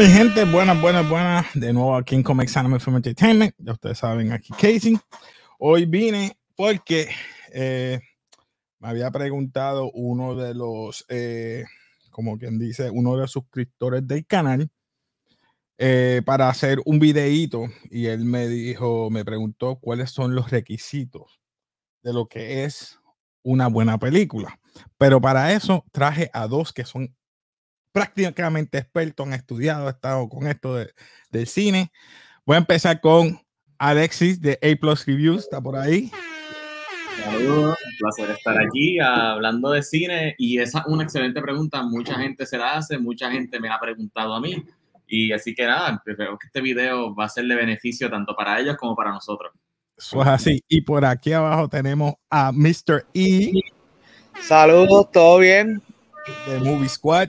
Mi gente, buenas, buenas, buenas. De nuevo aquí en Comics Anime Film Entertainment. Ya ustedes saben, aquí Casey. Hoy vine porque eh, me había preguntado uno de los, eh, como quien dice, uno de los suscriptores del canal eh, para hacer un videíto y él me dijo, me preguntó cuáles son los requisitos de lo que es una buena película. Pero para eso traje a dos que son prácticamente expertos, han estudiado, han estado con esto del cine. Voy a empezar con Alexis de A Plus Reviews, está por ahí. Saludos, un placer estar aquí hablando de cine y esa es una excelente pregunta, mucha gente se la hace, mucha gente me la ha preguntado a mí y así que nada, creo que este video va a ser de beneficio tanto para ellos como para nosotros. Eso es así. Y por aquí abajo tenemos a Mr. E. Saludos, ¿todo bien? De Movie Squad.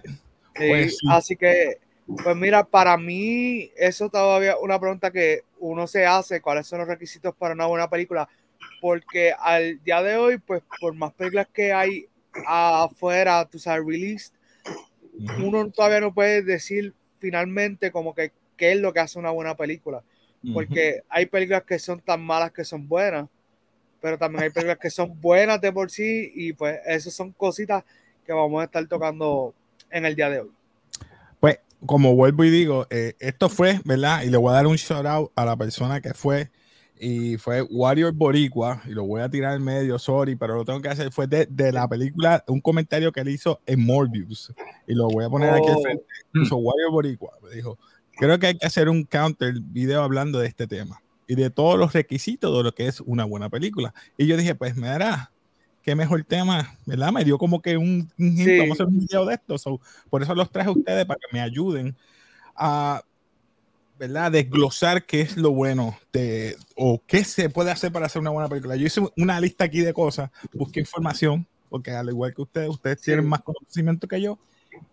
Pues así que, pues mira, para mí eso todavía una pregunta que uno se hace, ¿cuáles son los requisitos para una buena película? Porque al día de hoy, pues por más películas que hay afuera, tú sabes, released, uno todavía no puede decir finalmente como que qué es lo que hace una buena película. Porque hay películas que son tan malas que son buenas, pero también hay películas que son buenas de por sí y pues esas son cositas que vamos a estar tocando en el día de hoy. Pues, como vuelvo y digo, eh, esto fue, ¿verdad? Y le voy a dar un shout out a la persona que fue y fue Warrior Boricua, y lo voy a tirar en medio, sorry, pero lo tengo que hacer, fue de, de la película, un comentario que él hizo en Morbius, y lo voy a poner aquí al oh. frente. Warrior Boricua, me dijo, creo que hay que hacer un counter video hablando de este tema y de todos los requisitos de lo que es una buena película. Y yo dije, pues me dará qué mejor tema, ¿verdad? Me dio como que un, un vamos a hacer un video de esto. por eso los traje a ustedes para que me ayuden a, ¿verdad? Desglosar qué es lo bueno de, o qué se puede hacer para hacer una buena película. Yo hice una lista aquí de cosas, busqué información, porque al igual que ustedes, ustedes tienen más conocimiento que yo.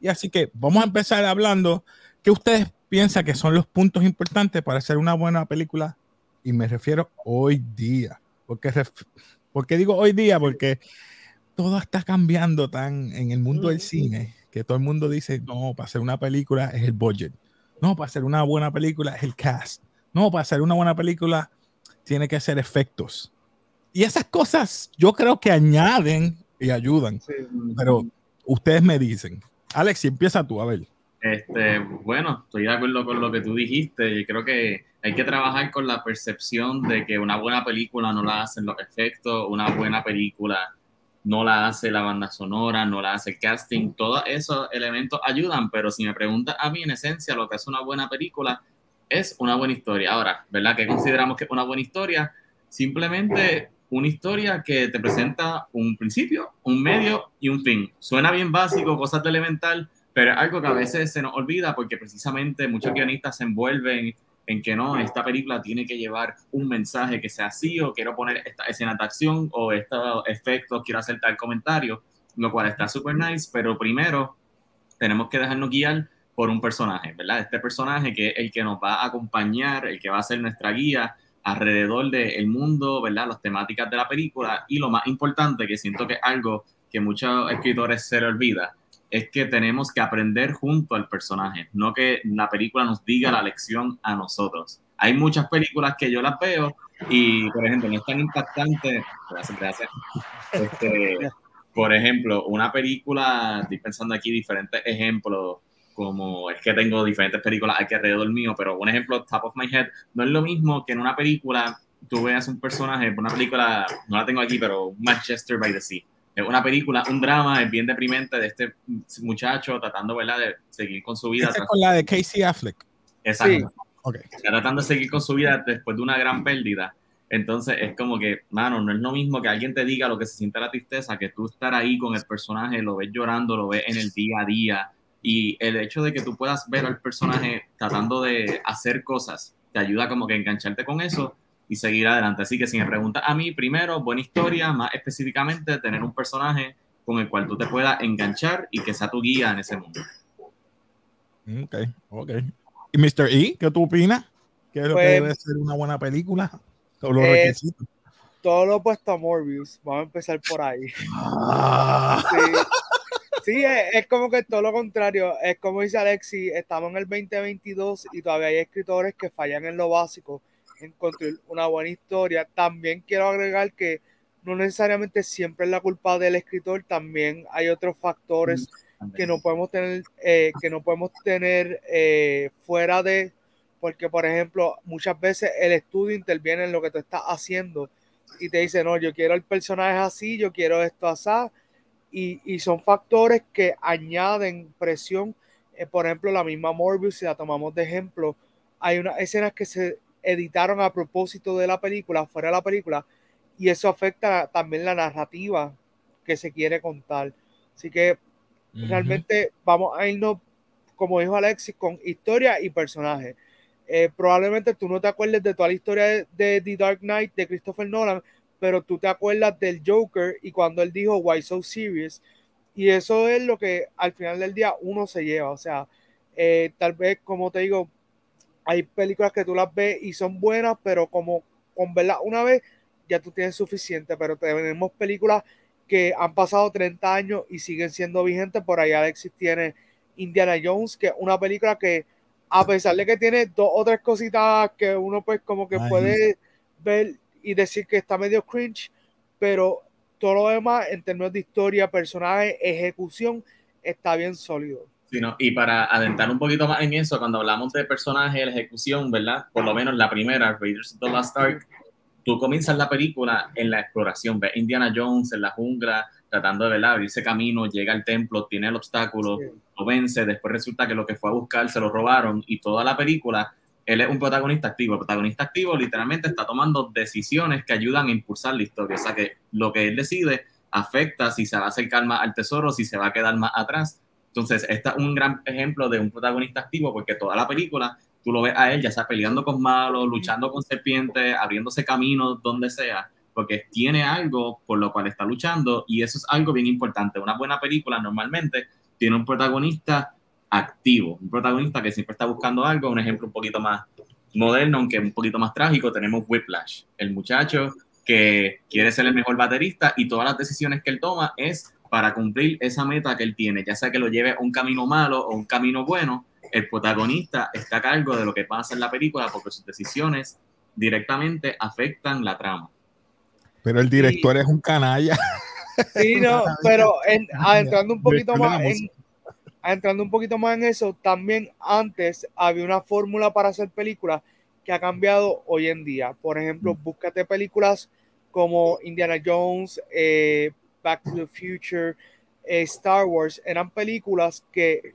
Y así que vamos a empezar hablando qué ustedes piensan que son los puntos importantes para hacer una buena película. Y me refiero hoy día. Porque ¿Por qué digo hoy día? Porque todo está cambiando tan en el mundo del cine que todo el mundo dice, no, para hacer una película es el budget. No, para hacer una buena película es el cast. No, para hacer una buena película tiene que ser efectos. Y esas cosas yo creo que añaden y ayudan. Pero ustedes me dicen. Alex, empieza tú, a ver. Este, bueno, estoy de acuerdo con lo que tú dijiste y creo que hay que trabajar con la percepción de que una buena película no la hacen los efectos, una buena película no la hace la banda sonora, no la hace el casting, todos esos elementos ayudan, pero si me preguntas a mí en esencia lo que es una buena película es una buena historia. Ahora, ¿verdad? ¿Qué consideramos que es una buena historia? Simplemente una historia que te presenta un principio, un medio y un fin. Suena bien básico, cosas de elemental, pero es algo que a veces se nos olvida porque precisamente muchos guionistas se envuelven en que no, esta película tiene que llevar un mensaje que sea así, o quiero poner esta escena de acción, o estos efectos, quiero hacer tal comentario, lo cual está súper nice, pero primero tenemos que dejarnos guiar por un personaje, ¿verdad? Este personaje que es el que nos va a acompañar, el que va a ser nuestra guía alrededor del mundo, ¿verdad? Las temáticas de la película y lo más importante, que siento que es algo que muchos escritores se le olvida, es que tenemos que aprender junto al personaje, no que la película nos diga la lección a nosotros. Hay muchas películas que yo las veo y, por ejemplo, no es tan impactante. Este, por ejemplo, una película, estoy pensando aquí diferentes ejemplos, como es que tengo diferentes películas aquí alrededor mío, pero un ejemplo, top of my head, no es lo mismo que en una película tú veas un personaje, una película, no la tengo aquí, pero Manchester by the Sea es una película, un drama, es bien deprimente de este muchacho tratando, ¿verdad?, de seguir con su vida. es con la de Casey Affleck. Exacto. Está tratando de seguir con su vida después de una gran pérdida. Entonces es como que, mano, no es lo mismo que alguien te diga lo que se siente la tristeza, que tú estar ahí con el personaje, lo ves llorando, lo ves en el día a día. Y el hecho de que tú puedas ver al personaje tratando de hacer cosas, te ayuda como que a engancharte con eso y seguir adelante. Así que si me preguntas a mí, primero, buena historia, más específicamente, tener un personaje con el cual tú te puedas enganchar y que sea tu guía en ese mundo. Ok, ok. ¿Y Mr. E, qué tú opinas? ¿Qué es lo que pues, debe ser una buena película? Todos los eh, requisitos. Todo lo opuesto a Morbius. Vamos a empezar por ahí. Ah. Sí. Sí, es, como que todo lo contrario. Es como dice Alexi, estamos en el 2022 y todavía hay escritores que fallan en lo básico, en construir una buena historia. También quiero agregar que no necesariamente siempre es la culpa del escritor, también hay otros factores mm, que no podemos tener, eh, que no podemos tener eh, fuera de, porque por ejemplo, muchas veces el estudio interviene en lo que tú estás haciendo y te dice, no, yo quiero el personaje así, yo quiero esto así, y, y son factores que añaden presión. Eh, por ejemplo, la misma Morbius, si la tomamos de ejemplo, hay unas escenas que se editaron a propósito de la película, fuera de la película, y eso afecta también la narrativa que se quiere contar. Así que realmente vamos a irnos, como dijo Alexis, con historia y personaje. Eh, probablemente tú no te acuerdes de toda la historia de, The Dark Knight de Christopher Nolan, pero tú te acuerdas del Joker y cuando él dijo Why So Serious. Y eso es lo que al final del día uno se lleva. O sea, eh, tal vez, como te digo, hay películas que tú las ves y son buenas, pero como con verlas una vez ya tú tienes suficiente. Pero tenemos películas que han pasado 30 años y siguen siendo vigentes. Por ahí Alexis tiene Indiana Jones, que es una película que a pesar de que tiene dos o tres cositas que uno pues como que puede ver y decir que está medio cringe, pero todo lo demás en términos de historia, personaje, ejecución, está bien sólido. Sí, y para adentrar un poquito más en eso, cuando hablamos de personaje, la ejecución, ¿verdad? Por lo menos la primera, Raiders of the Lost Ark, tú comienzas la película en la exploración, ves Indiana Jones en la jungla, tratando de ¿verdad? abrirse camino, llega al templo, tiene el obstáculo, lo vence, después resulta que lo que fue a buscar se lo robaron y toda la película, él es un protagonista activo. El protagonista activo literalmente está tomando decisiones que ayudan a impulsar la historia. O sea que lo que él decide afecta si se va a acercar más al tesoro, si se va a quedar más atrás. Entonces, este es un gran ejemplo de un protagonista activo porque toda la película tú lo ves a él ya sea peleando con malos, luchando con serpientes, abriéndose caminos donde sea porque tiene algo por lo cual está luchando y eso es algo bien importante. Una buena película normalmente tiene un protagonista activo, un protagonista que siempre está buscando algo. Un ejemplo un poquito más moderno, aunque un poquito más trágico, tenemos Whiplash, el muchacho que quiere ser el mejor baterista y todas las decisiones que él toma es para cumplir esa meta que él tiene, ya sea que lo lleve a un camino malo o un camino bueno, el protagonista está a cargo de lo que pasa en la película porque sus decisiones directamente afectan la trama. Pero el director es un canalla. Sí, no, pero entrando un poquito más en, entrando un poquito más en eso, también antes había una fórmula para hacer películas que ha cambiado hoy en día. Por ejemplo, mm. búscate películas como Indiana Jones, eh, Back to the Future, eh, Star Wars, eran películas que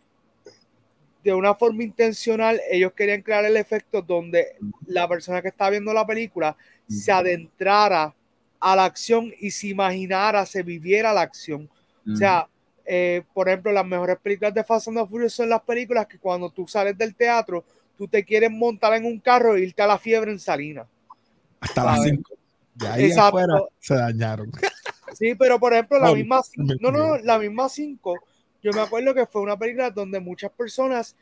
de una forma intencional ellos querían crear el efecto donde la persona que está viendo la película se adentrara a la acción y se imaginara, se viviera la acción. O sea, eh, por ejemplo, las mejores películas de Fast and the Furious son las películas que cuando tú sales del teatro, tú te quieres montar en un carro e irte a la fiebre en Salina. Hasta las 5. De ahí afuera se dañaron. Sí, pero por ejemplo, la misma no, no, la misma 5, yo me acuerdo que fue una película donde muchas personas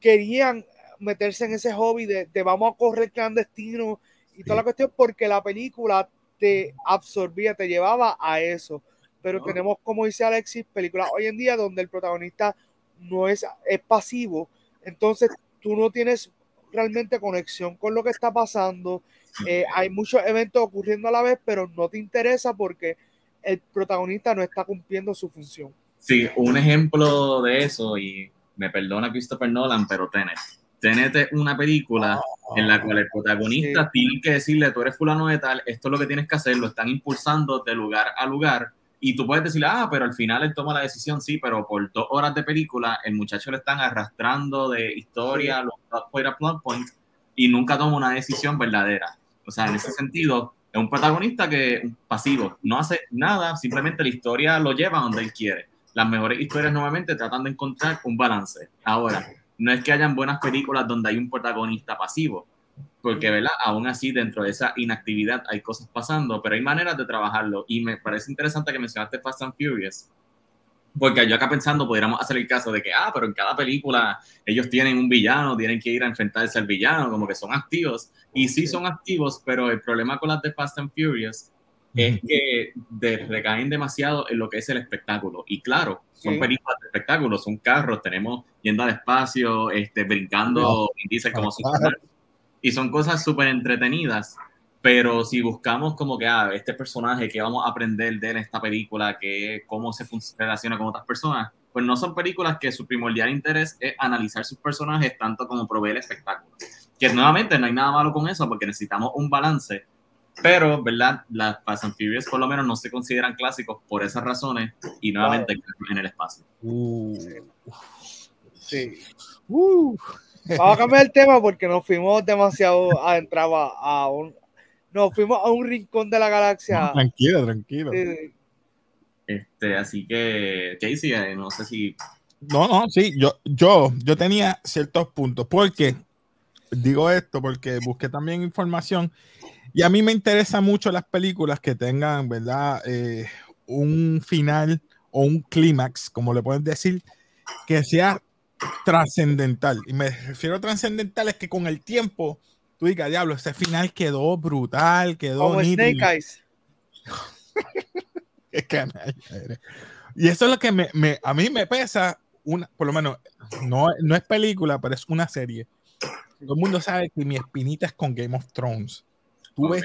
querían meterse en ese hobby de, de vamos a correr clandestino y toda la cuestión porque la película te absorbía, te llevaba a eso. Pero tenemos, como dice Alexis, películas hoy en día donde el protagonista no es, es pasivo. Entonces tú no tienes realmente conexión con lo que está pasando. Eh, hay muchos eventos ocurriendo a la vez, pero no te interesa porque el protagonista no está cumpliendo su función. Sí, un ejemplo de eso, y me perdona Christopher Nolan, pero tenés tenete una película en la cual el protagonista tiene que decirle, tú eres fulano de tal, esto es lo que tienes que hacer, lo están impulsando de lugar a lugar, y tú puedes decirle, ah, pero al final él toma la decisión, sí, pero por dos horas de película, el muchacho le están arrastrando de historia, los plot plot point, y nunca toma una decisión verdadera. Sea, en ese sentido, es un protagonista que pasivo, no hace nada, simplemente la historia lo lleva donde él quiere. Las mejores historias nuevamente tratan de encontrar un balance. Ahora, no es que hayan buenas películas donde hay un protagonista pasivo, porque, ¿verdad? Aún así, dentro de esa inactividad hay cosas pasando, pero hay maneras de trabajarlo. Y me parece interesante que mencionaste Fast and Furious, porque yo acá pensando, podríamos hacer el caso de que, ah, pero en cada película ellos tienen un villano, tienen que ir a enfrentarse al villano, como que son activos. Y sí son activos, pero el problema con las de Fast and Furious es que recaen demasiado en lo que es el espectáculo. Y claro, son películas de espectáculo, son carros, tenemos yendo al espacio, este, brincando, dice como y son cosas súper entretenidas. Pero si buscamos como que, ah, este personaje, que vamos a aprender de esta película, que cómo se relaciona con otras personas, pues no son películas que su primordial interés es analizar sus personajes tanto como proveer espectáculo. Que nuevamente no hay nada malo con eso porque necesitamos un balance pero, ¿verdad? Las Fast and Furious por lo menos no se consideran clásicos por esas razones y nuevamente en el espacio. Uh. Sí. Uh. Vamos a cambiar el tema porque nos fuimos demasiado adentrados a un... Nos fuimos a un rincón de la galaxia. tranquilo, tranquilo. Este, así que, Casey, eh, no sé si... No, no, sí, yo, yo, yo tenía ciertos puntos. porque Digo esto porque busqué también información y a mí me interesa mucho las películas que tengan, ¿verdad? Eh, un final o un clímax, como le pueden decir, que sea trascendental. Y me refiero a trascendental es que con el tiempo tú digas, diablo, ese final quedó brutal, quedó. Como Snake Eyes. y eso es lo que me, a mí me pesa, una, por lo menos, no, no es película, pero es una serie. Todo el mundo sabe que mi espinita es con Game of Thrones tuve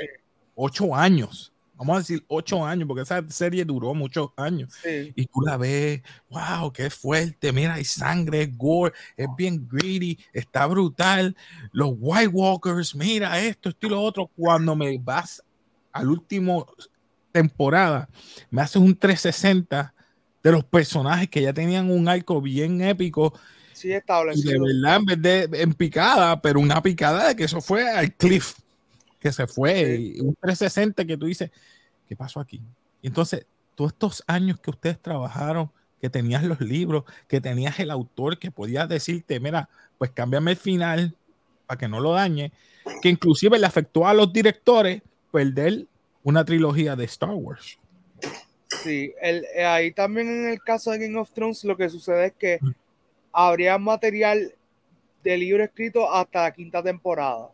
ocho años. Vamos a decir ocho años, porque esa serie duró muchos años. Y tú la ves, wow, qué fuerte. Mira, hay sangre, es gore, es bien greedy, está brutal. Los White Walkers, mira esto, esto y lo otro. Cuando me vas al último temporada, me haces un 360 de los personajes que ya tenían un arco bien épico. Sí, establecido. Y de verdad, en vez de en picada, pero una picada de que eso fue al cliff que se fue, un 360 que tú dices, ¿qué pasó aquí? Y entonces, todos estos años que ustedes trabajaron, que tenías los libros, que tenías el autor que podía decirte, mira, pues cámbiame el final para que no lo dañe, que inclusive le afectó a los directores perder una trilogía de Star Wars. Sí, el, eh, ahí también en el caso de Game of Thrones lo que sucede es que habría material de libro escrito hasta la quinta temporada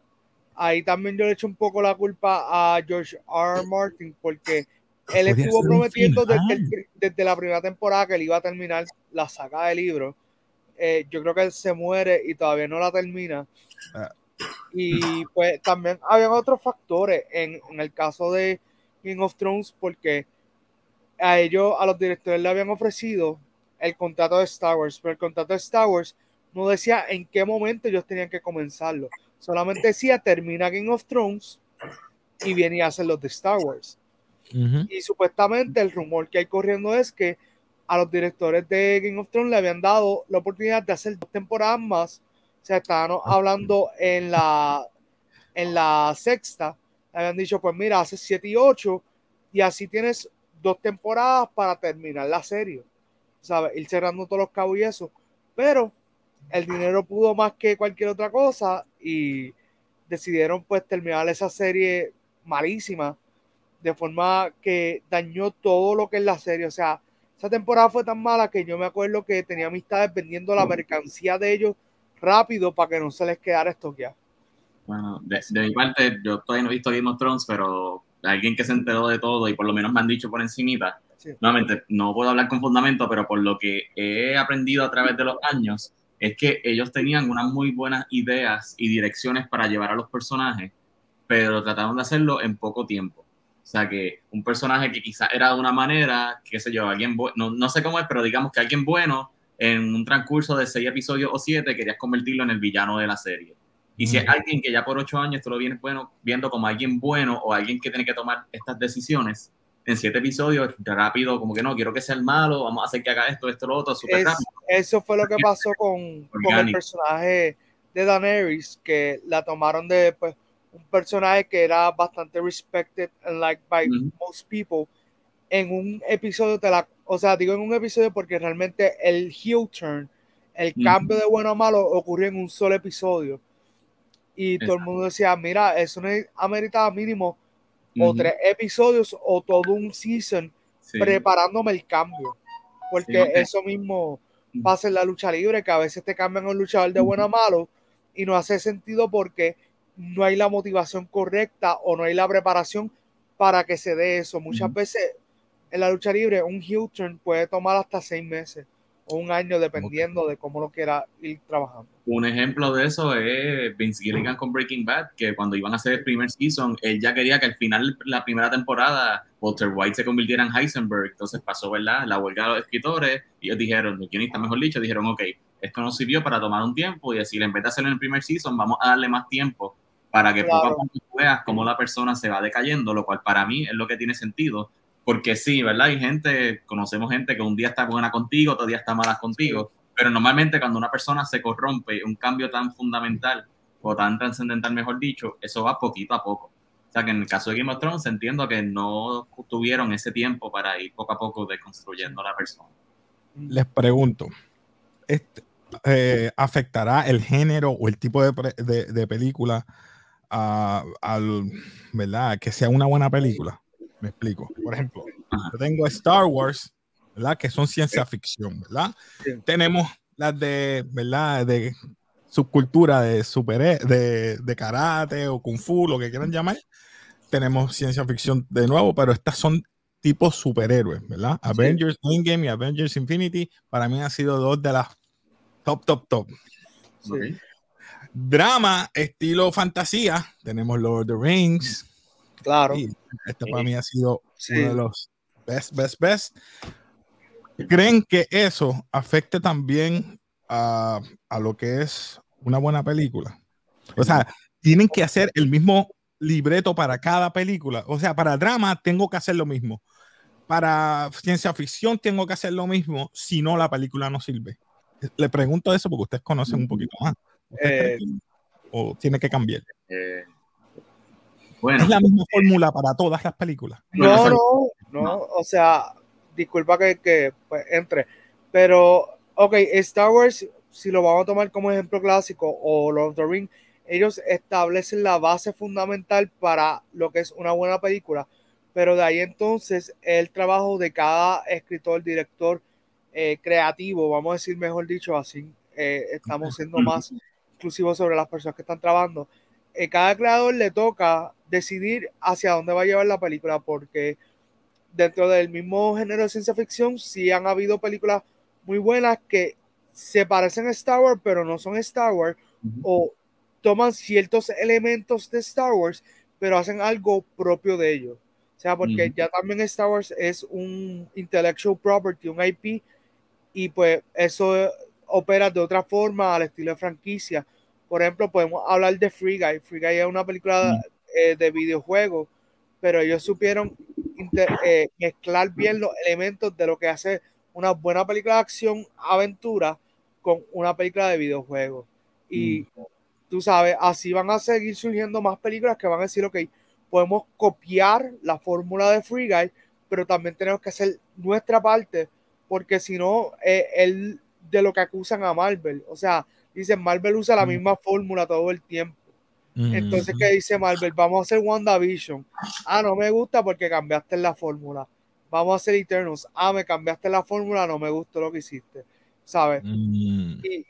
ahí también yo le echo un poco la culpa a George R. Martin porque él estuvo prometiendo desde, la primera temporada que él iba a terminar la saga de libros. Eh, yo creo que él se muere y todavía no la termina. Ah. Y pues también había otros factores en, en, el caso de King of Thrones porque a ellos, a los directores le habían ofrecido el contrato de Star Wars, pero el contrato de Star Wars no decía en qué momento ellos tenían que comenzarlo. Solamente decía termina Game of Thrones y viene a hacer los de Star Wars. Y supuestamente el rumor que hay corriendo es que a los directores de Game of Thrones le habían dado la oportunidad de hacer dos temporadas más. O sea, estaban hablando en la, en la sexta. Le habían dicho, pues mira, hace 7 y 8 y así tienes dos temporadas para terminar la serie. ¿Sabes? Ir cerrando todos los cabos y eso. Pero el dinero pudo más que cualquier otra cosa y decidieron pues terminar esa serie malísima de forma que dañó todo lo que es la serie. O sea, esa temporada fue tan mala que yo me acuerdo que tenía amistades vendiendo la mercancía de ellos rápido para que no se les quedara estoqueado. Bueno, de, mi parte, yo todavía no he visto Game of Thrones, pero alguien que se enteró de todo y por lo menos me han dicho por encimita, nuevamente, no puedo hablar con fundamento, pero por lo que he aprendido a través de los años, es que ellos tenían unas muy buenas ideas y direcciones para llevar a los personajes, pero trataron de hacerlo en poco tiempo. O sea que un personaje que quizás era de una manera, qué sé yo, alguien no, no sé cómo es, pero digamos que alguien bueno en un transcurso de seis episodios o siete querías convertirlo en el villano de la serie. Y si es alguien que ya por ocho años tú lo vienes bueno, viendo como alguien bueno o alguien que tiene que tomar estas decisiones, en siete episodios, rápido, como que no, quiero que sea el malo, vamos a hacer que haga esto, esto, lo otro, súper rápido. Eso fue lo que pasó con, con, el personaje de Daenerys, que la tomaron de pues, un personaje que era bastante respected and liked by most people. En un episodio, de la, o sea, digo en un episodio porque realmente el heel turn, el cambio de bueno a malo ocurrió en un solo episodio. Y todo el mundo decía, mira, eso no ameritaba mínimo o tres episodios o todo un season preparándome el cambio. Porque eso mismo pasa en la lucha libre, que a veces te cambian un luchador de bueno a malo y no hace sentido porque no hay la motivación correcta o no hay la preparación para que se dé eso. Muchas veces en la lucha libre un heel turn puede tomar hasta seis meses o un año dependiendo de cómo lo quiera ir trabajando. Un ejemplo de eso es Vince Gilligan con Breaking Bad, que cuando iban a hacer el primer season, él ya quería que al final la primera temporada Walter White se convirtiera en Heisenberg. Entonces pasó, ¿verdad? La huelga de los escritores y ellos dijeron, los guionistas mejor dicho, dijeron, ok, esto nos sirvió para tomar un tiempo y decir, en vez de hacerlo en el primer season, vamos a darle más tiempo para que poco a poco veas cómo la persona se va decayendo, lo cual para mí es lo que tiene sentido, porque sí, ¿verdad? Hay gente, conocemos gente que un día está buena contigo, otro día está mala contigo, pero normalmente cuando una persona se corrompe, un cambio tan fundamental o tan trascendental, mejor dicho, eso va poquito a poco. O sea que en el caso de Game of Thrones entiendo que no tuvieron ese tiempo para ir poco a poco deconstruyendo a la persona. Les pregunto, este, eh, ¿afectará el género o el tipo de, de, película a, al, ¿verdad? que sea una buena película? Me explico. Por ejemplo, yo tengo Star Wars, ¿verdad? Que son ciencia ficción, ¿verdad? Tenemos las de, ¿verdad? De subcultura de super de, de karate o kung fu, lo que quieran llamar. Tenemos ciencia ficción de nuevo, pero estas son tipos superhéroes, ¿verdad? Avengers Endgame y Avengers Infinity para mí han sido dos de las top, top, top. Drama, estilo fantasía, tenemos Lord of the Rings, Claro. este para mí ha sido uno de los best, best, best. ¿Creen que eso afecte también a, a, lo que es una buena película? O sea, tienen que hacer el mismo libreto para cada película. O sea, para drama tengo que hacer lo mismo. Para ciencia ficción tengo que hacer lo mismo, si no la película no sirve. Le pregunto eso porque ustedes conocen un poquito más. Eh, ¿O tiene que cambiar? Eh, es la misma fórmula para todas las películas. No, no, no, o sea, disculpa que, pues, entre, pero, ok, Star Wars, si lo vamos a tomar como ejemplo clásico, o Lord of the Rings, ellos establecen la base fundamental para lo que es una buena película, pero de ahí entonces el trabajo de cada escritor, director, eh, creativo, vamos a decir mejor dicho, así eh, estamos siendo más inclusivos sobre las personas que están trabajando. Eh, cada creador le toca decidir hacia dónde va a llevar la película, porque dentro del mismo género de ciencia ficción sí han habido películas muy buenas que se parecen a Star Wars, pero no son Star Wars, o toman ciertos elementos de Star Wars, pero hacen algo propio de ellos. O sea, porque ya también Star Wars es un intellectual property, un IP, y pues eso opera de otra forma al estilo de franquicia. Por ejemplo, podemos hablar de Free Guy. Free Guy es una película eh, de videojuego, pero ellos supieron eh, mezclar bien los elementos de lo que hace una buena película de acción, aventura, con una película de videojuego. Y mm. tú sabes, así van a seguir surgiendo más películas que van a decir, ok, podemos copiar la fórmula de Free Guy, pero también tenemos que hacer nuestra parte, porque si no, eh, el de lo que acusan a Marvel. O sea, dicen, Marvel usa la mm. misma fórmula todo el tiempo. Entonces, ¿qué dice Marvel? Vamos a hacer WandaVision. Ah, no me gusta porque cambiaste la fórmula. Vamos a hacer Eternals. Ah, me cambiaste la fórmula, no me gustó lo que hiciste. ¿Sabes? Mm. Y,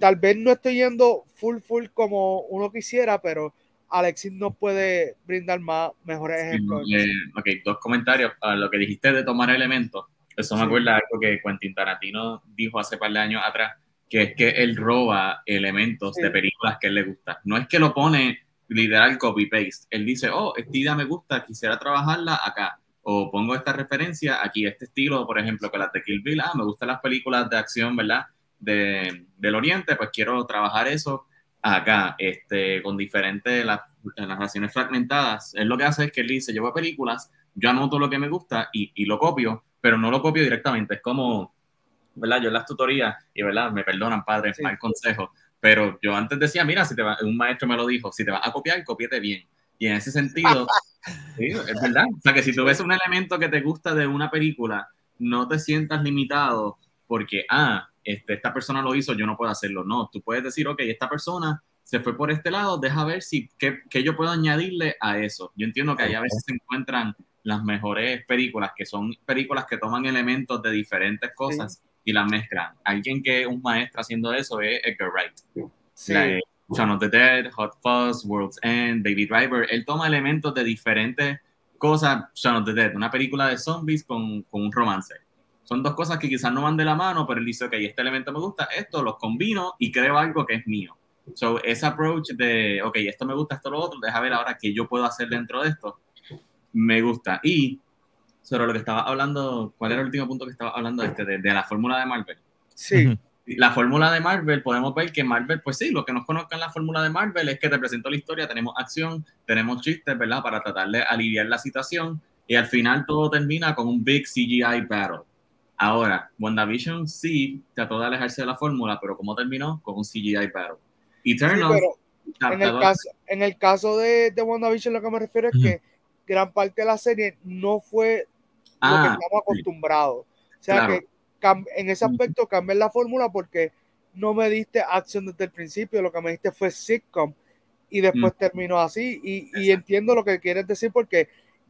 tal vez no estoy yendo full, full como uno quisiera, pero Alexis nos puede brindar más mejores ejemplos. Eh, ok, dos comentarios. a lo que dijiste de tomar elementos. Eso me acuerda algo que Quentin Tarantino dijo hace par de años atrás que es que él roba elementos de películas que él le gusta. No es que lo pone literal copy-paste. Él dice, oh, esta idea me gusta, quisiera trabajarla acá. O pongo esta referencia aquí, este estilo, por ejemplo, que la de Kill Bill, ah, me gustan las películas de acción, ¿verdad? De, del Oriente, pues quiero trabajar eso acá, este, con diferentes las, narraciones fragmentadas. Él lo que hace es que él dice, yo veo películas, yo anoto lo que me gusta y, y lo copio, pero no lo copio directamente. Es como ¿verdad? Yo en las tutorías, y ¿verdad? Me perdonan, padre, sí. mal consejo, pero yo antes decía, mira, si te va, un maestro me lo dijo, si te vas a copiar, copiate bien. Y en ese sentido, sí, es verdad. O sea, que si tú ves un elemento que te gusta de una película, no te sientas limitado porque, ah, este, esta persona lo hizo, yo no puedo hacerlo. No, tú puedes decir, ok, esta persona se fue por este lado, deja ver si qué, qué yo puedo añadirle a eso. Yo entiendo que ahí a veces se encuentran las mejores películas, que son películas que toman elementos de diferentes cosas y la mezclan. Alguien que es un maestro haciendo eso es Edgar Wright. Sí. Shaun of the Dead, Hot Fuzz, World's End, Baby Driver. Él toma elementos de diferentes cosas, Shaun of the Dead, una película de zombies con, con un romance. Son dos cosas que quizás no van de la mano, pero él dice, ok, este elemento me gusta, esto los combino y creo algo que es mío. So, ese approach de, ok, esto me gusta, esto lo otro, deja ver ahora qué yo puedo hacer dentro de esto, me gusta. Y sobre lo que estaba hablando, ¿cuál era el último punto que estaba hablando este, de, de la fórmula de Marvel? Sí. La fórmula de Marvel, podemos ver que Marvel, pues sí, lo que nos conozcan la fórmula de Marvel es que te presento la historia, tenemos acción, tenemos chistes, ¿verdad? Para tratar de aliviar la situación y al final todo termina con un big CGI battle. Ahora, WandaVision sí trató de alejarse de la fórmula, pero ¿cómo terminó? Con un CGI battle. Eternal. Sí, en, el caso, en el caso de, de WandaVision, lo que me refiero es que gran parte de la serie no fue lo que Ah, estamos acostumbrados. O sea Claro. que en ese aspecto cambié la fórmula porque no me diste acción desde el principio, lo que me diste fue sitcom y después terminó así. Y, y entiendo lo que quieres decir porque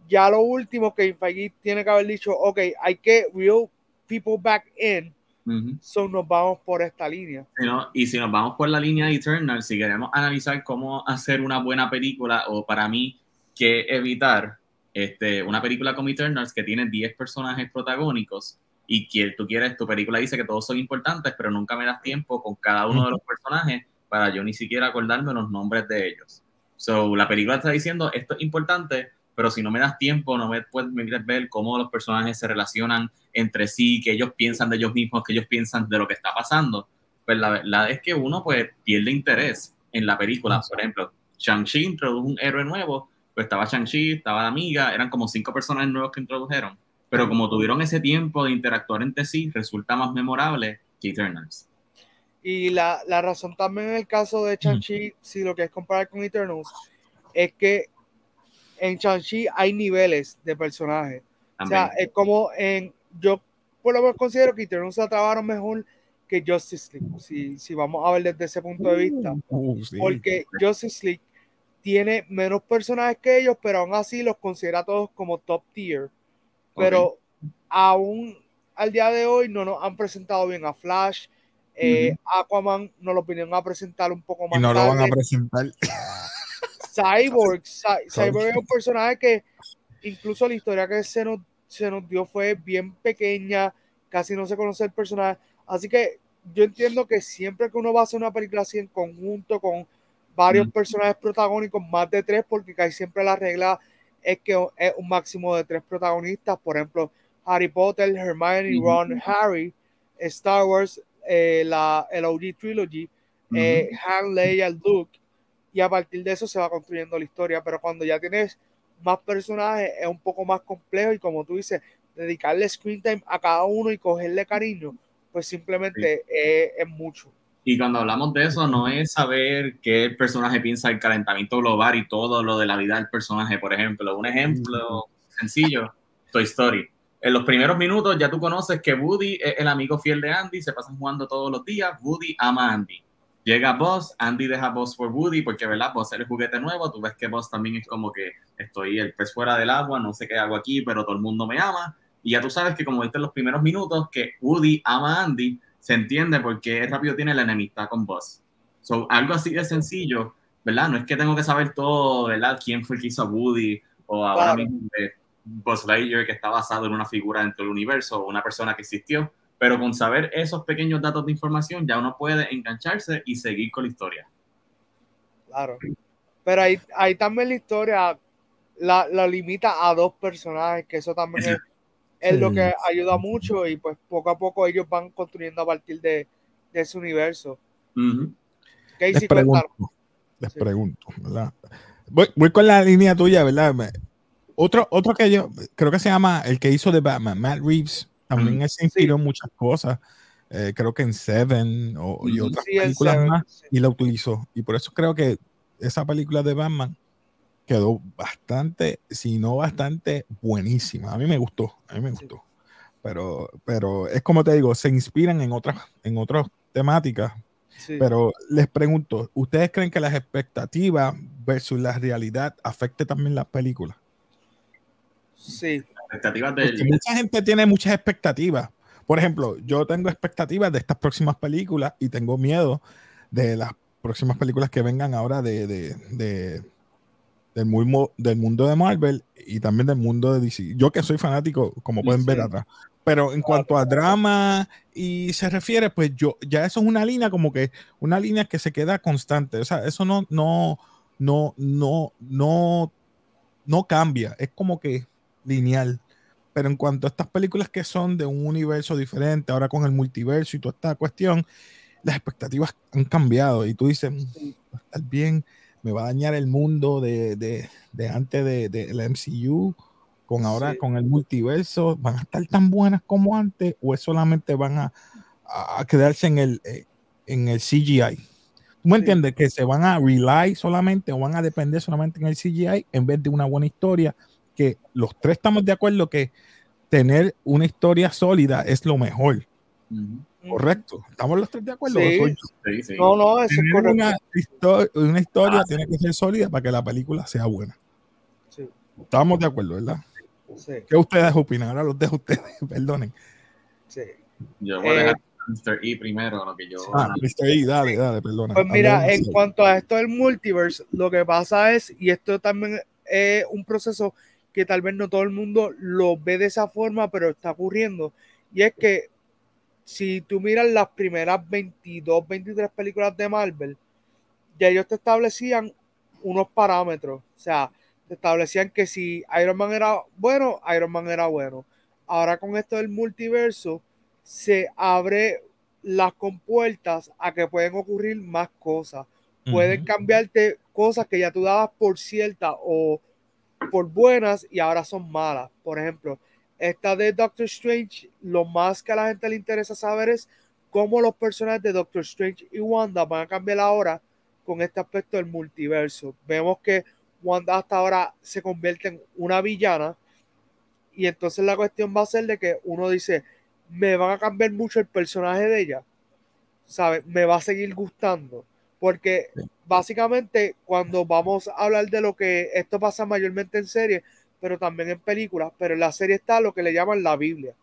ya lo último que Feige tiene que haber dicho, ok, hay que real people back in, ujú. so nos vamos por esta línea. Si no- y si nos vamos por la línea de Eternal, si queremos analizar cómo hacer una buena película, o para mí, qué evitar, este, una película como Eternals que tiene 10 personajes protagónicos y que tú quieres, tu película dice que todos son importantes, pero nunca me das tiempo con cada uno de los personajes para yo ni siquiera acordarme los nombres de ellos. So, la película está diciendo, esto es importante, pero si no me das tiempo, no me puedes me quieres ver cómo los personajes se relacionan entre sí, que ellos piensan de ellos mismos, que ellos piensan de lo que está pasando, pues la verdad es que uno pues pierde interés en la película. Por ejemplo, Shang-Chi introdujo un héroe nuevo, pues estaba Shang-Chi, estaba la amiga, eran como cinco personajes nuevos que introdujeron, pero como tuvieron ese tiempo de interactuar entre sí, resulta más memorable que Eternals. Y la, la razón también en el caso de Shang-Chi, si lo quieres comparar con Eternals, es que en Shang-Chi hay niveles de personajes. O sea, es como en. Yo por lo menos considero que Eternals la trabajaron mejor que Justice League, si, si vamos a ver desde ese punto de vista. Uh, sí. Porque Justice League tiene menos personajes que ellos, pero aún así los considera todos como top tier. Pero aún al día de hoy no nos han presentado bien a Flash. eh, Aquaman nos lo vinieron a presentar un poco más Y no lo van a presentar. Cyborg, Cy- Cyborg es un personaje que incluso la historia que se nos, se nos dio fue bien pequeña, casi no se conoce el personaje. Así que yo entiendo que siempre que uno va a hacer una película así en conjunto con varios Mm. personajes protagónicos, más de tres, porque casi siempre la regla es que es un máximo de tres protagonistas. Por ejemplo, Harry Potter, Hermione. Ron, Harry, Star Wars, eh, la, el OG Trilogy, eh, Han, Leia, Luke, y a partir de eso se va construyendo la historia, pero cuando ya tienes más personajes es un poco más complejo y como tú dices, dedicarle screen time a cada uno y cogerle cariño, pues simplemente es mucho. Y cuando hablamos de eso, no es saber qué el personaje piensa del calentamiento global y todo lo de la vida del personaje. Por ejemplo, un ejemplo sencillo, Toy Story. En los primeros minutos ya tú conoces que Woody es el amigo fiel de Andy, se pasan jugando todos los días, Woody ama a Andy. Llega Buzz, Andy deja Buzz por Woody porque, ¿verdad? Buzz es el juguete nuevo, tú ves que Buzz también es como que estoy el pez fuera del agua, no sé qué hago aquí, pero todo el mundo me ama. Y ya tú sabes que como viste en los primeros minutos, que Woody ama a Andy, se entiende porque rápido tiene la enemistad con Buzz. So, algo así de sencillo, ¿verdad? No es que tengo que saber todo, ¿verdad? ¿Quién fue el que hizo a Woody? O ahora Claro. mismo de Buzz Lightyear, que está basado en una figura dentro del universo o una persona que existió. Pero con saber esos pequeños datos de información, ya uno puede engancharse y seguir con la historia. Claro. Pero ahí, ahí también la historia la, la limita a dos personajes, que eso también Sí. Es, lo Sí. que ayuda mucho y pues poco a poco ellos van construyendo a partir de, de ese universo. Ujú. Casey, Les pregunto, les Sí. pregunto, ¿verdad? Voy, voy con la línea tuya, ¿verdad? Me- Otro, otro que yo creo que se llama el que hizo de Batman, Matt Reeves, también Mm. él se inspiró en muchas cosas. eh, creo que en Seven o, y otras Sí, el películas Seven, más sí. y la utilizó. Y por eso creo que esa película de Batman quedó bastante, si no bastante, buenísima. A mí me gustó, a mí me Sí. gustó. Pero, pero es como te digo, se inspiran en otras, en otras temáticas. Sí. Pero les pregunto, ¿ustedes creen que las expectativas versus la realidad afecte también las películas? sí. Expectativas Porque del. mucha gente tiene muchas expectativas. Por ejemplo, yo tengo expectativas de estas próximas películas y tengo miedo de las próximas películas que vengan ahora de, de, de, del, mundo, del mundo de Marvel y también del mundo de DC. Yo que soy fanático, como pueden ver atrás. Pero en cuanto a drama y se refiere, pues yo, ya eso es una línea como que, una línea que se queda constante. O sea, eso no, no, no, no, no, no cambia. Es como que lineal. Pero en cuanto a estas películas que son de un universo diferente, ahora con el multiverso y toda esta cuestión, las expectativas han cambiado. Y tú dices, mm, va a estar bien, me va a dañar el mundo de, de, de antes del de, de MCU con ahora con el multiverso, van a estar tan buenas como antes o es solamente van a, a quedarse en el, eh, en el CGI. ¿Tú me entiendes? Que se van a rely solamente o van a depender solamente en el CGI en vez de una buena historia, que los tres estamos de acuerdo que tener una historia sólida es lo mejor. Uh -huh. Correcto. ¿Estamos los tres de acuerdo? Sí. Sí, no, no, eso es correcto. Una, histori una historia ah, tiene que ser sólida para que la película sea buena. Estamos de acuerdo, ¿verdad? Sí. ¿Qué ustedes opinan? Ahora los dejo ustedes, perdonen. Sí. Yo voy a dejar a Mr. E primero, lo que yo. Ah, Mr. E, dale, dale, perdona. Pues mira, en cuanto a esto del multiverse, lo que pasa es, y esto también es un proceso que tal vez no todo el mundo lo ve de esa forma, pero está ocurriendo. Y es que si tú miras las primeras 22, 23 películas de Marvel, ya ellos te establecían unos parámetros. O sea, establecían que si Iron Man era bueno, Iron Man era bueno. Ahora con esto del multiverso se abre las compuertas a que pueden ocurrir más cosas. Pueden uh -huh. cambiarte cosas que ya tú dabas por ciertas o por buenas y ahora son malas. Por ejemplo, esta de Doctor Strange, lo más que a la gente le interesa saber es cómo los personajes de Doctor Strange y Wanda van a cambiar ahora con este aspecto del multiverso. Vemos que Wanda hasta ahora se convierte en una villana. Y entonces la cuestión va a ser de que uno dice, me van a cambiar mucho el personaje de ella. ¿Sabes? Me va a seguir gustando. Porque básicamente cuando vamos a hablar de lo que esto pasa mayormente en series, pero también en películas, pero en la serie está lo que le llaman la Biblia.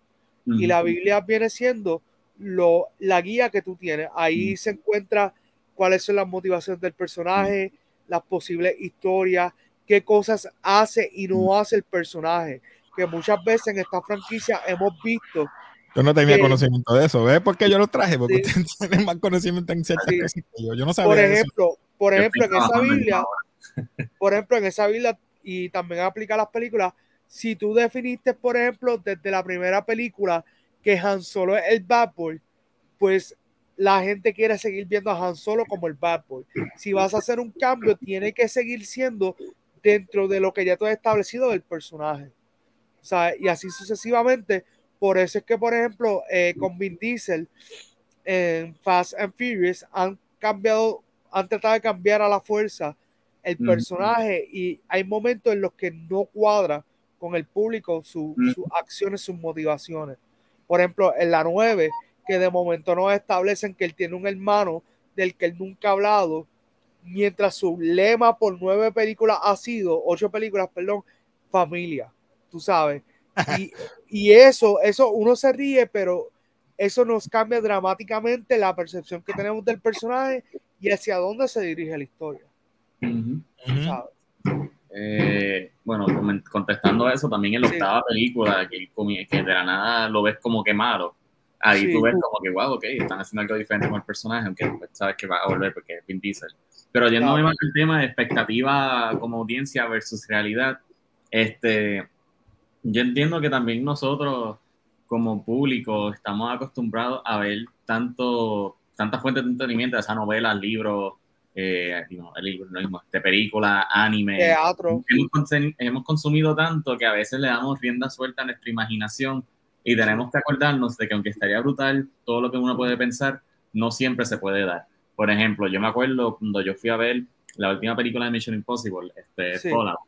Uh -huh. Y la Biblia viene siendo lo, la guía que tú tienes. Ahí uh -huh. se encuentra cuáles son las motivaciones del personaje, uh -huh las posibles historias, qué cosas hace y no hace el personaje. Que muchas veces en esta franquicia hemos visto. Yo no tenía que, conocimiento de eso, ¿ves? Porque yo lo traje, porque sí. ustedes tienen más conocimiento en ciertas sí. cosas que yo. Yo no sabía. Por ejemplo, eso. por ejemplo, en esa Biblia, por ejemplo, en esa Biblia, y también aplica a las películas, si tú definiste, por ejemplo, desde la primera película que Han Solo es el bad boy, pues la gente quiere seguir viendo a Han Solo como el bad boy. Si vas a hacer un cambio, tiene que seguir siendo dentro de lo que ya tú has establecido del personaje. O y así sucesivamente. Por eso es que, por ejemplo, eh, con Vin Diesel en Fast and Furious han cambiado, han tratado de cambiar a la fuerza el personaje mm. y hay momentos en los que no cuadra con el público su, mm. sus acciones, sus motivaciones. Por ejemplo, en la 9 que de momento nos establecen que él tiene un hermano del que él nunca ha hablado, mientras su lema por nueve películas ha sido, ocho películas, perdón, familia, tú sabes. Y, y eso, eso uno se ríe, pero eso nos cambia dramáticamente la percepción que tenemos del personaje y hacia dónde se dirige la historia. Uh -huh. ¿sabes? Eh, bueno, contestando a eso, también en la sí. octava película, que, que de la nada lo ves como que malo ahí sí. tú ves como que, wow, ok, están haciendo algo diferente con el personaje, aunque sabes que va a volver porque es Vin Diesel. Pero yendo claro. más al tema de expectativa como audiencia versus realidad, este, yo entiendo que también nosotros como público estamos acostumbrados a ver tanto, tantas fuentes de entretenimiento, esa novela, libros, eh, no, no de película, anime. Teatro. Hemos, hemos consumido tanto que a veces le damos rienda suelta a nuestra imaginación y tenemos que acordarnos de que aunque estaría brutal todo lo que uno puede pensar, no siempre se puede dar. Por ejemplo, yo me acuerdo cuando yo fui a ver la última película de Mission Impossible, este, sí. Fallout,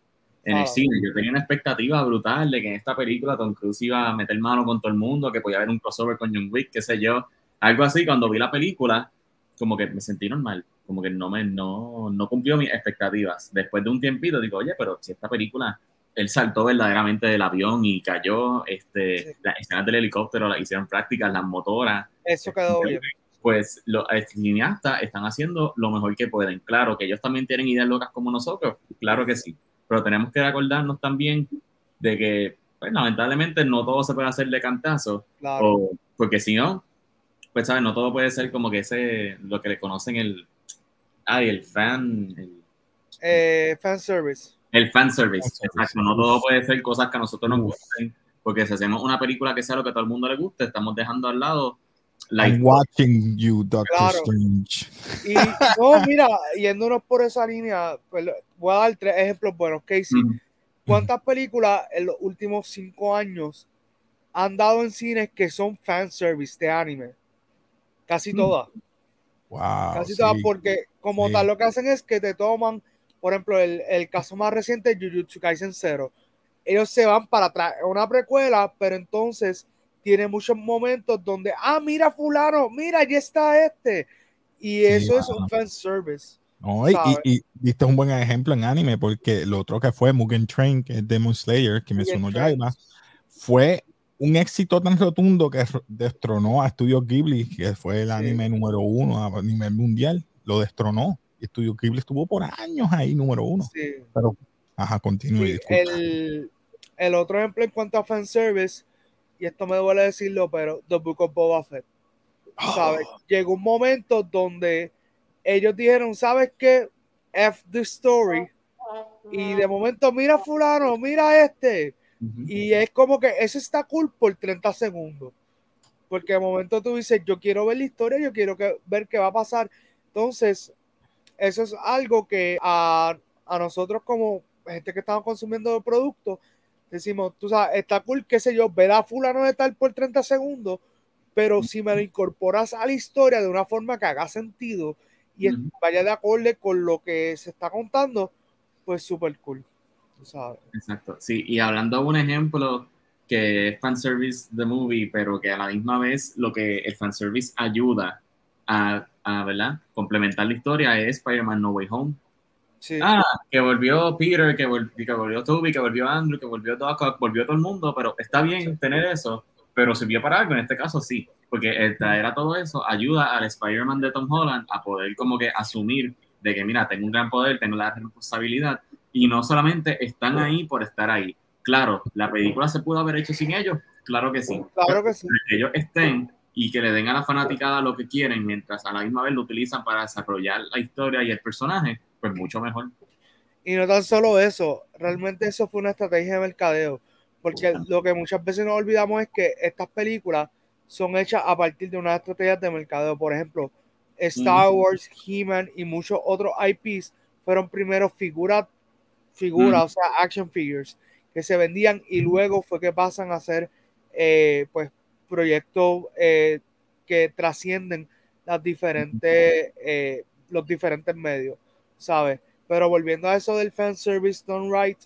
en ah, el cine, yo tenía una expectativa brutal de que en esta película Tom Cruise iba a meter mano con todo el mundo, que podía haber un crossover con John Wick, qué sé yo, algo así. Cuando vi la película, como que me sentí normal, como que no me no, no cumplió mis expectativas. Después de un tiempito digo, oye, pero si esta película él saltó verdaderamente del avión y cayó. Este, sí. Las escenas del helicóptero las hicieron prácticas, las motoras. Eso quedó bien. Pues los cineastas están haciendo lo mejor que pueden. Claro que ellos también tienen ideas locas como nosotros, claro que sí. pero tenemos que acordarnos también de que, pues, lamentablemente, no todo se puede hacer de cantazo, o, porque si no, pues, ¿sabes? No todo puede ser como que ese, lo que le conocen el, ay, el fan, el, eh, fan service. El fan service, exacto. No todo puede ser cosas que a nosotros nos gusten, porque si hacemos una película que sea lo que a todo el mundo le guste, estamos dejando al lado I'm watching you, Doctor Strange. Y no, mira, yéndonos por esa línea, pues, voy a dar tres ejemplos buenos. Casey, ¿cuántas películas en los últimos cinco años han dado en cines que son fanservice de anime? Casi mm. todas. Wow, Casi todas, porque como tal lo que hacen es que te toman, por ejemplo, el, el caso más reciente, Jujutsu Kaisen Zero. Ellos se van para atrás, una precuela, pero entonces tiene muchos momentos donde, ah, mira fulano, mira, ya está este. Y eso es un fan service. No, y, y, viste un buen ejemplo en anime, porque lo otro que fue Mugen Train, que es Demon Slayer, que mencionó Jaima, fue un éxito tan rotundo que destronó a Studio Ghibli, que fue el anime número uno a nivel mundial, lo destronó. Y Studio Ghibli estuvo por años ahí número uno. Pero, ajá, continúe. el, el, otro ejemplo en cuanto a fanservice y esto me duele decirlo, pero The Book of Boba Fett. ¿Sabes? Llegó un momento donde ellos dijeron, ¿sabes qué? F the story. Y de momento, mira fulano, mira este. Y es como que eso está cool por 30 segundos. Porque de momento tú dices, yo quiero ver la historia, yo quiero que, ver qué va a pasar. Entonces, eso es algo que a, a nosotros como gente que estamos consumiendo el producto, decimos, tú sabes, está cool, qué sé yo, ver a fulano de tal por 30 segundos, pero si me lo incorporas a la historia de una forma que haga sentido y vaya de acorde con lo que se está contando, pues súper cool. Tú sabes. Exacto, sí, y hablando de un ejemplo que es fanservice de movie, pero que a la misma vez lo que el fanservice ayuda a, a ¿verdad? complementar la historia es Spider-Man No Way Home Ah, que volvió Peter, que, que volvió Toby, que volvió Andrew, que volvió Doc, volvió todo el mundo, pero está bien tener eso, pero sirvió para algo, en este caso sí, porque el traer a todo eso ayuda al Spider-Man de Tom Holland a poder como que asumir de que, mira, tengo un gran poder, tengo la responsabilidad, y no solamente están ahí por estar ahí. Claro, la película se pudo haber hecho sin ellos, claro que sí. Claro que sí. Que ellos estén y que le den a la fanaticada lo que quieren, mientras a la misma vez lo utilizan para desarrollar la historia y el personaje, pues mucho mejor. Y no tan solo eso, realmente eso fue una estrategia de mercadeo, porque lo que muchas veces nos olvidamos es que estas películas son hechas a partir de unas estrategias de mercadeo. Por ejemplo, Star Wars, He-Man y muchos otros IPs fueron primero figuras, figuras, o sea, action figures, que se vendían y luego fue que pasan a ser, eh, pues, proyectos eh, que trascienden las diferentes, eh, los diferentes medios. ¿sabes? Pero volviendo a eso del fan service done right,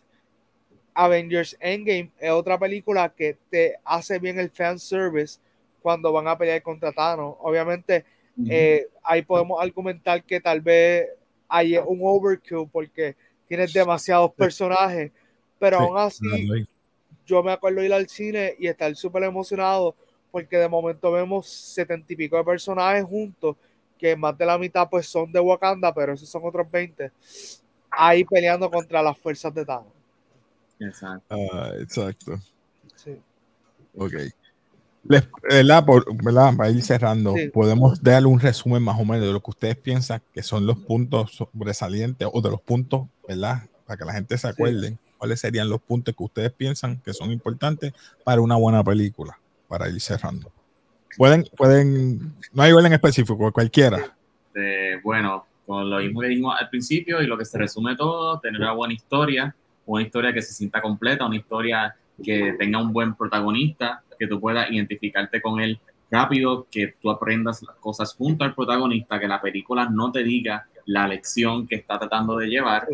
Avengers Endgame es otra película que te hace bien el fan service cuando van a pelear contra Thanos. Obviamente, eh, ahí podemos argumentar que tal vez hay un overkill porque tienes demasiados personajes, pero aún así, yo me acuerdo ir al cine y estar súper emocionado porque de momento vemos setenta y pico de personajes juntos que más de la mitad pues son de Wakanda, pero esos son otros 20, ahí peleando contra las fuerzas de Thanos. Exacto. Ah, exacto. Sí. Ok. ¿verdad? Para ir cerrando, podemos darle un resumen más o menos de lo que ustedes piensan que son los puntos sobresalientes o de los puntos, ¿verdad? Para que la gente se acuerde. ¿Cuáles serían los puntos que ustedes piensan que son importantes para una buena película? Para ir cerrando. Pueden, pueden, no hay orden específico, cualquiera. Eh, bueno, con lo mismo que dijimos al principio y lo que se resume todo, tener una buena historia, una historia que se sienta completa, una historia que tenga un buen protagonista, que tú puedas identificarte con él rápido, que tú aprendas las cosas junto al protagonista, que la película no te diga la lección que está tratando de llevar.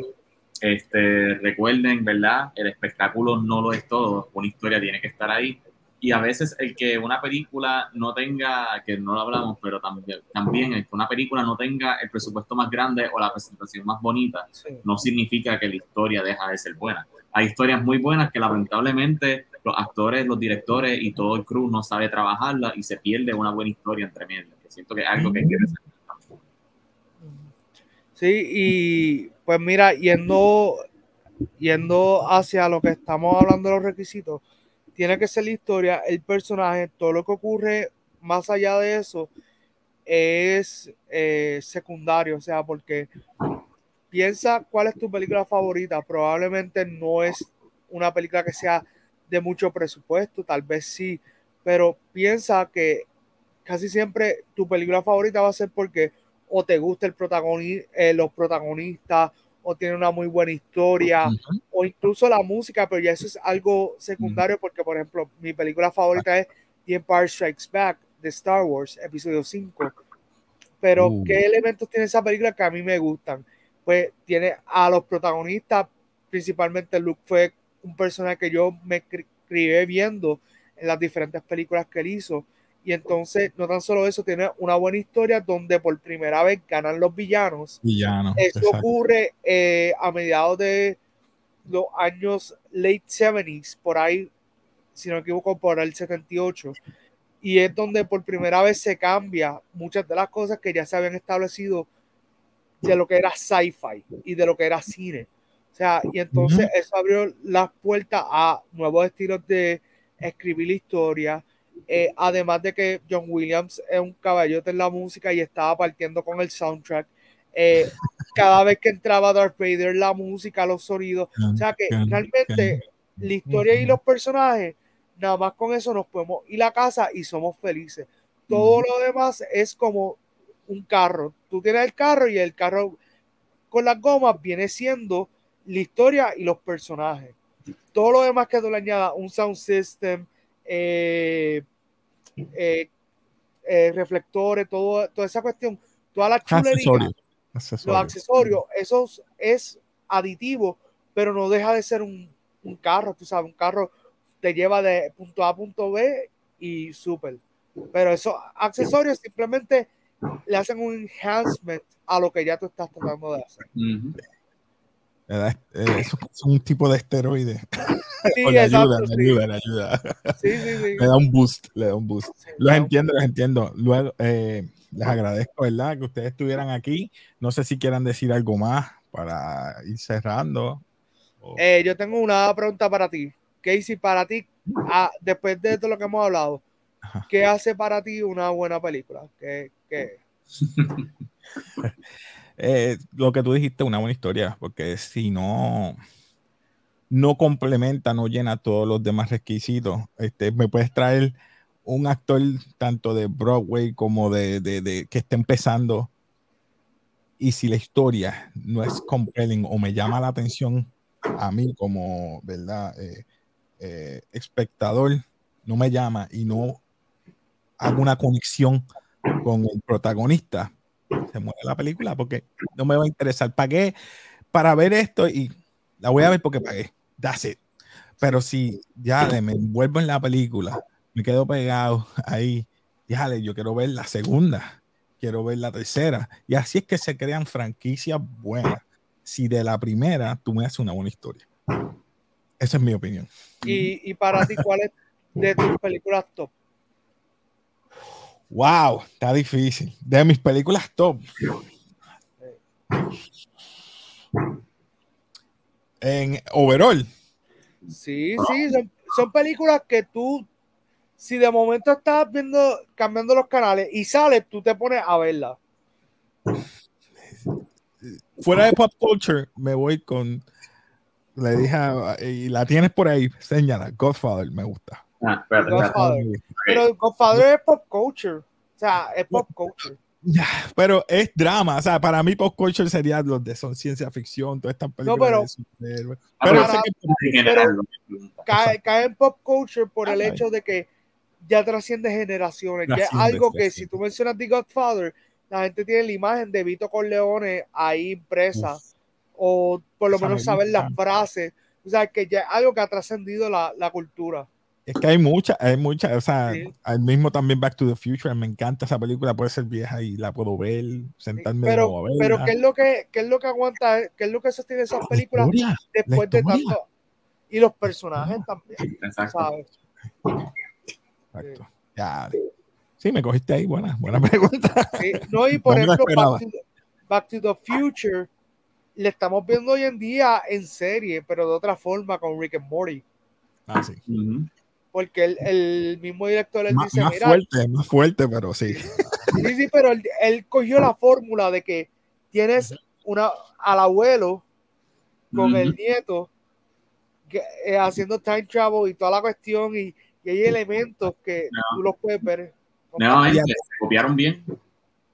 Este, recuerden, ¿verdad? El espectáculo no lo es todo, una historia tiene que estar ahí y a veces el que una película no tenga, que no lo hablamos, pero también, también el que una película no tenga el presupuesto más grande o la presentación más bonita, no significa que la historia deja de ser buena. Hay historias muy buenas que lamentablemente los actores, los directores y todo el crew no sabe trabajarla y se pierde una buena historia entre medio. siento que es algo que hay que Sí, y pues mira, yendo yendo hacia lo que estamos hablando de los requisitos, tiene que ser la historia, el personaje, todo lo que ocurre más allá de eso es eh, secundario, o sea, porque piensa cuál es tu película favorita, probablemente no es una película que sea de mucho presupuesto, tal vez sí, pero piensa que casi siempre tu película favorita va a ser porque o te gusta el protagonista, eh, los protagonistas, o tiene una muy buena historia, o incluso la música, pero ya eso es algo secundario porque, por ejemplo, mi película favorita es The Empire Strikes Back de Star Wars, episodio 5. Pero, uh. ¿qué elementos tiene esa película que a mí me gustan? Pues tiene a los protagonistas, principalmente Luke fue un personaje que yo me crié viendo en las diferentes películas que él hizo. Y entonces, no tan solo eso, tiene una buena historia donde por primera vez ganan los villanos. Villanos. Eso ocurre eh, a mediados de los años late 70s, por ahí, si no me equivoco, por el 78. Y es donde por primera vez se cambia muchas de las cosas que ya se habían establecido de lo que era sci-fi y de lo que era cine. O sea, y entonces eso abrió las puertas a nuevos estilos de escribir la historia. Eh, además de que John Williams es un caballote en la música y estaba partiendo con el soundtrack. Eh, cada vez que entraba Darth Vader, la música, los sonidos. O sea que realmente la historia y los personajes, nada más con eso nos podemos ir a casa y somos felices. Todo lo demás es como un carro. Tú tienes el carro y el carro con las gomas viene siendo la historia y los personajes. Todo lo demás que tú le añadas, un sound system, eh, reflectores, todo, toda esa cuestión, toda la chulería los accesorios, eso es aditivo, pero no deja de ser un, carro, tú sabes, un carro te lleva de punto A a punto B y súper. Pero esos accesorios simplemente le hacen un enhancement a lo que ya tú estás tratando de hacer. Eh, eso es un tipo de esteroide. Sí, le ayuda, le ayuda, le ayuda. Sí, sí, sí. Le da un boost, le da un boost. los entiendo, los entiendo. Luego, eh, les agradezco, ¿verdad? Que ustedes estuvieran aquí. No sé si quieran decir algo más para ir cerrando. Eh, yo tengo una pregunta para ti. Casey, para ti, ah, después de todo lo que hemos hablado, ¿qué hace para ti una buena película? ¿Qué, eh, lo que tú dijiste, una buena historia, porque si no, no complementa, no llena todos los demás requisitos, este, me puedes traer un actor tanto de Broadway como de, de, que está empezando y si la historia no es compelling o me llama la atención a mí como, ¿verdad? Eh, eh, espectador, no me llama y no hago una conexión con el protagonista, se muere la película porque no me va a interesar. Pagué para ver esto y la voy a ver porque pagué. That's it. Pero si ya me envuelvo en la película, me quedo pegado ahí. Déjale, yo quiero ver la segunda, quiero ver la tercera. Y así es que se crean franquicias buenas. Si de la primera tú me haces una buena historia. Esa es mi opinión. ¿Y, para ti cuál es de tus películas top? Wow, está difícil. De mis películas top. En overall. Sí, sí, son, son películas que tú si de momento estás viendo, cambiando los canales y sales, tú te pones a verla. Fuera de pop culture, me voy con. Le dije, y la tienes por ahí, señala, Godfather, me gusta. Ah, Godfather. Pero Godfather es pop culture. O sea, es pop culture. Ya, pero es drama, o sea, para mí pop culture sería los de son ciencia ficción, todas estas películas. pero, pero, cae, cae, en pop culture por el hecho de que ya trasciende generaciones. ya es algo que si tú mencionas The Godfather, la gente tiene la imagen de Vito Corleone ahí impresa, o por lo menos saber las frases. O sea, que ya es algo que ha trascendido la, la, cultura. Es que hay muchas, hay muchas, o sea, al mismo también Back to the Future, me encanta esa película, puede ser vieja y la puedo ver, sentarme pero, a Pero ¿qué es lo que, qué es lo que aguanta, qué es lo que sostiene esas películas después de tanto? Y los personajes también, ¿sabes? Exacto. Ya. Sí, me cogiste ahí. Buena, buena pregunta. no, y por ejemplo, Back to, the, Future le estamos viendo hoy en día en serie, pero de otra forma con Rick and Morty. Ah, sí. Porque el, el, mismo director él dice, más fuerte, más fuerte, pero sí. Sí, sí, pero él, él cogió la fórmula de que tienes una al abuelo con el nieto que, eh, haciendo time travel y toda la cuestión y, y hay elementos que tú los puedes ver. No, se copiaron bien.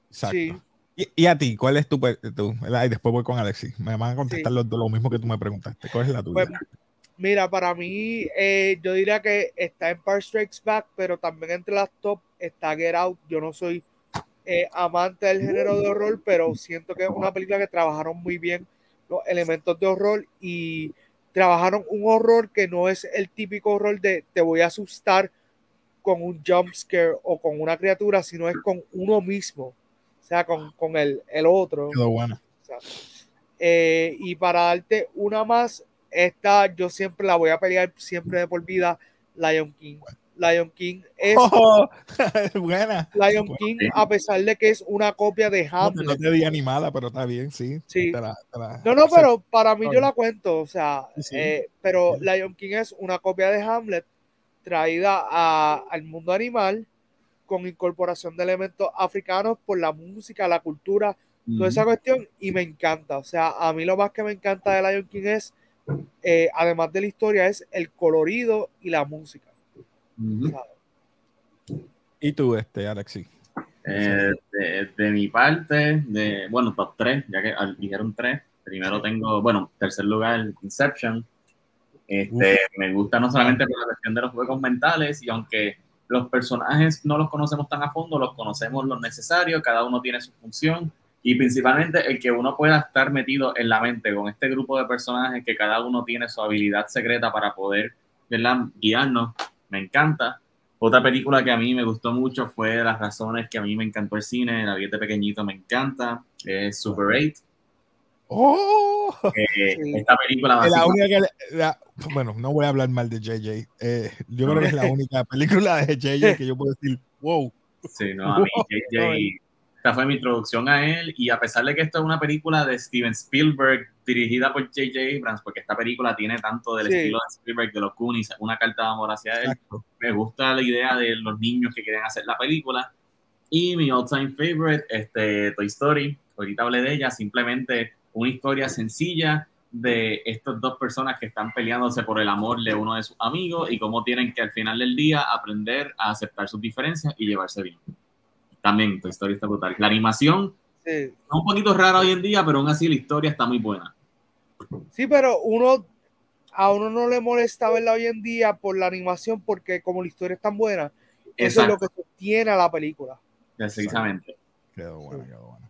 Exacto. Sí. ¿Y, ¿Y, a ti? ¿Cuál es tu, tu Y después voy con Alexis. Me van a contestar sí. lo, lo, mismo que tú me preguntaste. ¿Cuál es la tuya? Pues, mira, para mí, eh, yo diría que está en Empire Strikes Back, pero también entre las top está Get Out. Yo no soy eh, amante del género de horror, pero siento que es una película que trabajaron muy bien los elementos de horror y trabajaron un horror que no es el típico horror de te voy a asustar con un jump scare o con una criatura, sino es con uno mismo, o sea, con, con el, el otro. Quedó bueno. O sea, eh, y para darte una más, esta yo siempre la voy a pelear siempre de por vida, Lion King. Lion King es oh, buena. Lion King, a pesar de que es una copia de Hamlet. No te, di animada, pero está bien, sí. sí. Te la, te la, no, no, pero para mí yo la cuento, o sea, sí. eh, pero Lion King es una copia de Hamlet traída a, al mundo animal con incorporación de elementos africanos por la música, la cultura, toda esa cuestión, y me encanta. O sea, a mí lo más que me encanta de Lion King es, eh, además de la historia, es el colorido y la música. Mm -hmm. ¿Y tú, este, Alexi? Eh, de, de, mi parte, de, bueno, top 3, ya que dijeron 3. Primero tengo, bueno, tercer lugar, Inception. Este, me gusta no solamente por la cuestión de los juegos mentales, y aunque los personajes no los conocemos tan a fondo, los conocemos lo necesario, cada uno tiene su función, y principalmente el que uno pueda estar metido en la mente con este grupo de personajes que cada uno tiene su habilidad secreta para poder ¿verdad? guiarnos, me encanta. Otra película que a mí me gustó mucho fue Las razones que a mí me encantó el cine, La vida de pequeñito me encanta, es Super 8. Oh, eh, sí. Esta película la única que, la, bueno, no voy a hablar mal de JJ. Eh, yo creo que es la única película de JJ que yo puedo decir, wow. Sí, no, a mí JJ, esta fue mi introducción a él y a pesar de que esto es una película de Steven Spielberg dirigida por JJ Abrams, porque esta película tiene tanto del sí. estilo de Spielberg, de los Goonies, una carta de amor hacia él, Exacto. me gusta la idea de los niños que quieren hacer la película y mi all-time favorite, este, Toy Story, ahorita hablé de ella, simplemente una historia sencilla de estas dos personas que están peleándose por el amor de uno de sus amigos y cómo tienen que al final del día aprender a aceptar sus diferencias y llevarse bien. También, tu historia está brutal. La animación sí. es un poquito rara hoy en día, pero aún así la historia está muy buena. Sí, pero uno a uno no le molesta verla hoy en día por la animación porque como la historia es tan buena, Exacto. eso es lo que sostiene a la película. Precisamente. Quedó bueno, quedó bueno.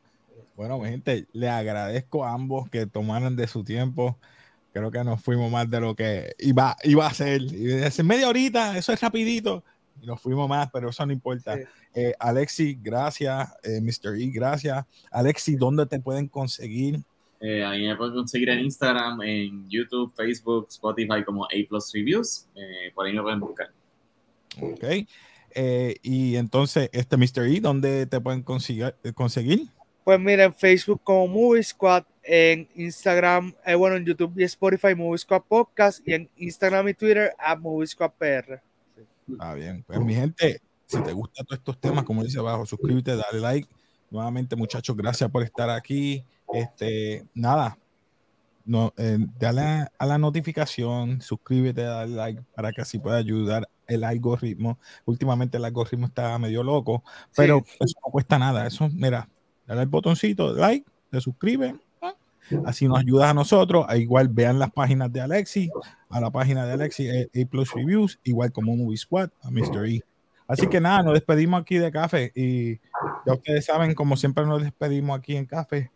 Bueno, mi gente, le agradezco a ambos que tomaran de su tiempo. Creo que nos fuimos más de lo que iba, iba a ser. Y desde media horita, eso es rapidito. Y nos fuimos más, pero eso no importa. Sí. Eh, Alexi, gracias. Eh, Mr. E, gracias. Alexi, ¿dónde te pueden conseguir? Eh, ahí me pueden conseguir en Instagram, en YouTube, Facebook, Spotify como A Plus Reviews. Eh, por ahí me pueden buscar. Ok. y entonces, este Mr. E, ¿dónde te pueden conseguir? conseguir? Pues mira, en Facebook como Movie Squad, en Instagram, eh, bueno, en YouTube y Spotify, Movie Squad Podcast, y en Instagram y Twitter, a Movie Squad PR. Ah, bien. Pues mi gente, si te gustan todos estos temas, como dice abajo, suscríbete, dale like. Nuevamente, muchachos, gracias por estar aquí. Este, nada, no, eh, dale a, a, la notificación, suscríbete, dale like para que así pueda ayudar el algoritmo. Últimamente el algoritmo está medio loco, pero sí. eso no cuesta nada. Eso, mira, dale al botoncito like, te suscriben, así nos ayudas a nosotros. Igual vean las páginas de Alexi, a la página de Alexi, A Plus Reviews, igual como Movie Squad, a Mr. E. Así que nada, nos despedimos aquí de café y ya ustedes saben, como siempre nos despedimos aquí en café.